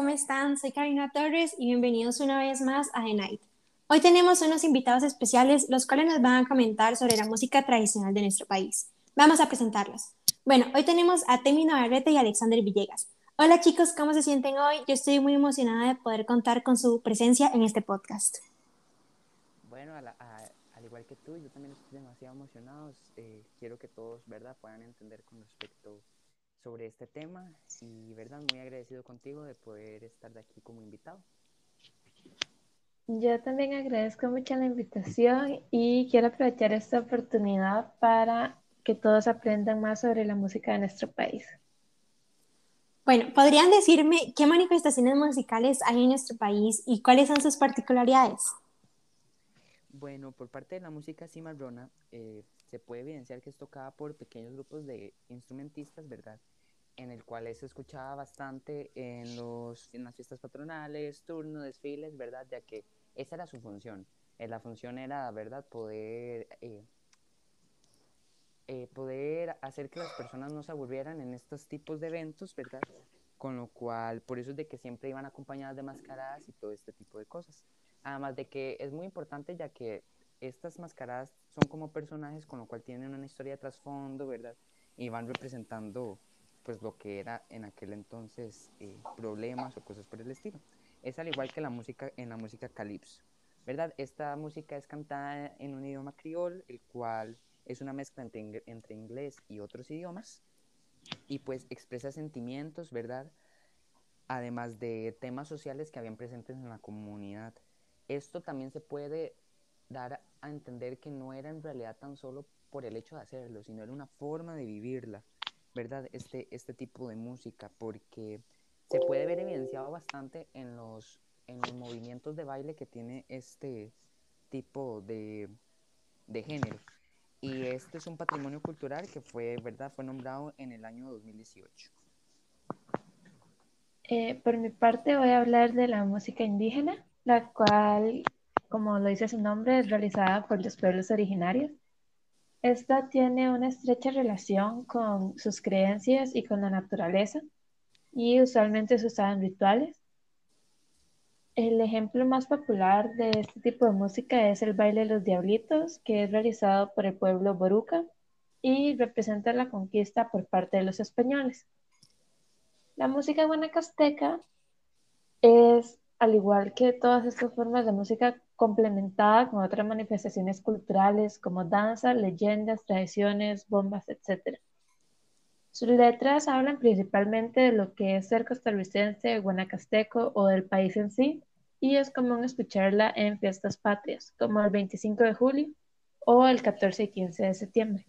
¿cómo están? Soy Karina Torres y bienvenidos una vez más a The Night. Hoy tenemos unos invitados especiales, los cuales nos van a comentar sobre la música tradicional de nuestro país. Vamos a presentarlos. Bueno, hoy tenemos a Temi Navarrete y Alexander Villegas. Hola chicos, ¿cómo se sienten hoy? Yo estoy muy emocionada de poder contar con su presencia en este podcast. Bueno, al igual que tú, yo también estoy demasiado emocionado. Eh, quiero que todos, ¿verdad?, puedan entender con respecto sobre este tema y, verdad, muy agradecido contigo de poder estar de aquí como invitado. Yo también agradezco mucho la invitación y quiero aprovechar esta oportunidad para que todos aprendan más sobre la música de nuestro país. Bueno, ¿podrían decirme qué manifestaciones musicales hay en nuestro país y cuáles son sus particularidades? Bueno, por parte de la música cimarrona, eh, se puede evidenciar que es tocada por pequeños grupos de instrumentistas, ¿verdad? En el cual se escuchaba bastante en, los, en las fiestas patronales, turnos, desfiles, ¿verdad? Ya que esa era su función. Eh, la función era, ¿verdad?, poder, eh, eh, poder hacer que las personas no se aburrieran en estos tipos de eventos, ¿verdad? Con lo cual, por eso es de que siempre iban acompañadas de mascaradas y todo este tipo de cosas. Además de que es muy importante ya que estas mascaradas son como personajes con lo cual tienen una historia de trasfondo, ¿verdad? Y van representando pues lo que era en aquel entonces problemas o cosas por el estilo es al igual que la música en la música calipso, ¿verdad? Esta música es cantada en un idioma criol, el cual es una mezcla entre, entre inglés y otros idiomas, y pues expresa sentimientos, ¿verdad? Además de temas sociales que habían presentes en la comunidad. Esto también se puede dar a entender que no era en realidad tan solo por el hecho de hacerlo, sino era una forma de vivirla, ¿verdad? Este, este tipo de música, porque se puede ver evidenciado bastante en los, en los movimientos de baile que tiene este tipo de, de género. Y este es un patrimonio cultural que fue, ¿verdad? Fue nombrado en el año 2018. Eh, por mi parte voy a hablar de la música indígena, la cual, como lo dice su nombre, es realizada por los pueblos originarios. Esta tiene una estrecha relación con sus creencias y con la naturaleza y usualmente se usaban rituales. El ejemplo más popular de este tipo de música es el baile de los diablitos, que es realizado por el pueblo boruca y representa la conquista por parte de los españoles. La música guanacasteca es, al igual que todas estas formas de música, complementada con otras manifestaciones culturales como danza, leyendas, tradiciones, bombas, etc. Sus letras hablan principalmente de lo que es ser costarricense, guanacasteco o del país en sí, y es común escucharla en fiestas patrias, como el 25 de julio o el 14 y 15 de septiembre.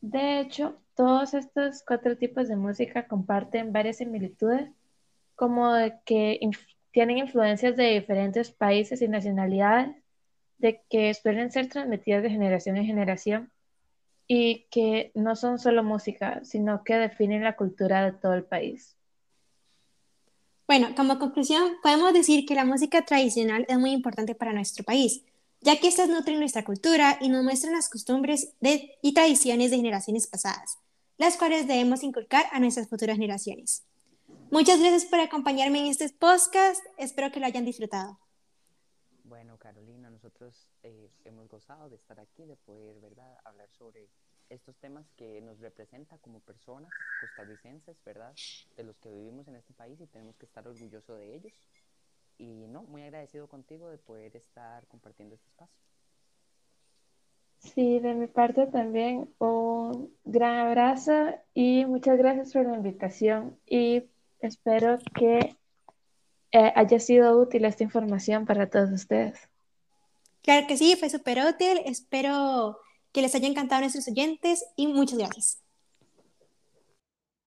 De hecho, todos estos cuatro tipos de música comparten varias similitudes, como de que tienen influencias de diferentes países y nacionalidades, de que suelen ser transmitidas de generación en generación y que no son solo música, sino que definen la cultura de todo el país. Bueno, como conclusión, podemos decir que la música tradicional es muy importante para nuestro país, ya que estas nutren nuestra cultura y nos muestran las costumbres y tradiciones de generaciones pasadas, las cuales debemos inculcar a nuestras futuras generaciones. Muchas gracias por acompañarme en este podcast, espero que lo hayan disfrutado. Bueno, Carolina, nosotros eh, hemos gozado de estar aquí, de poder, ¿verdad?, hablar sobre estos temas que nos representa como personas costarricenses, ¿verdad?, de los que vivimos en este país y tenemos que estar orgullosos de ellos. Y no, muy agradecido contigo de poder estar compartiendo este espacio. Sí, de mi parte también un gran abrazo y muchas gracias por la invitación y espero que eh, haya sido útil esta información para todos ustedes. Claro que sí, fue súper útil. Espero que les haya encantado a nuestros oyentes y muchas gracias.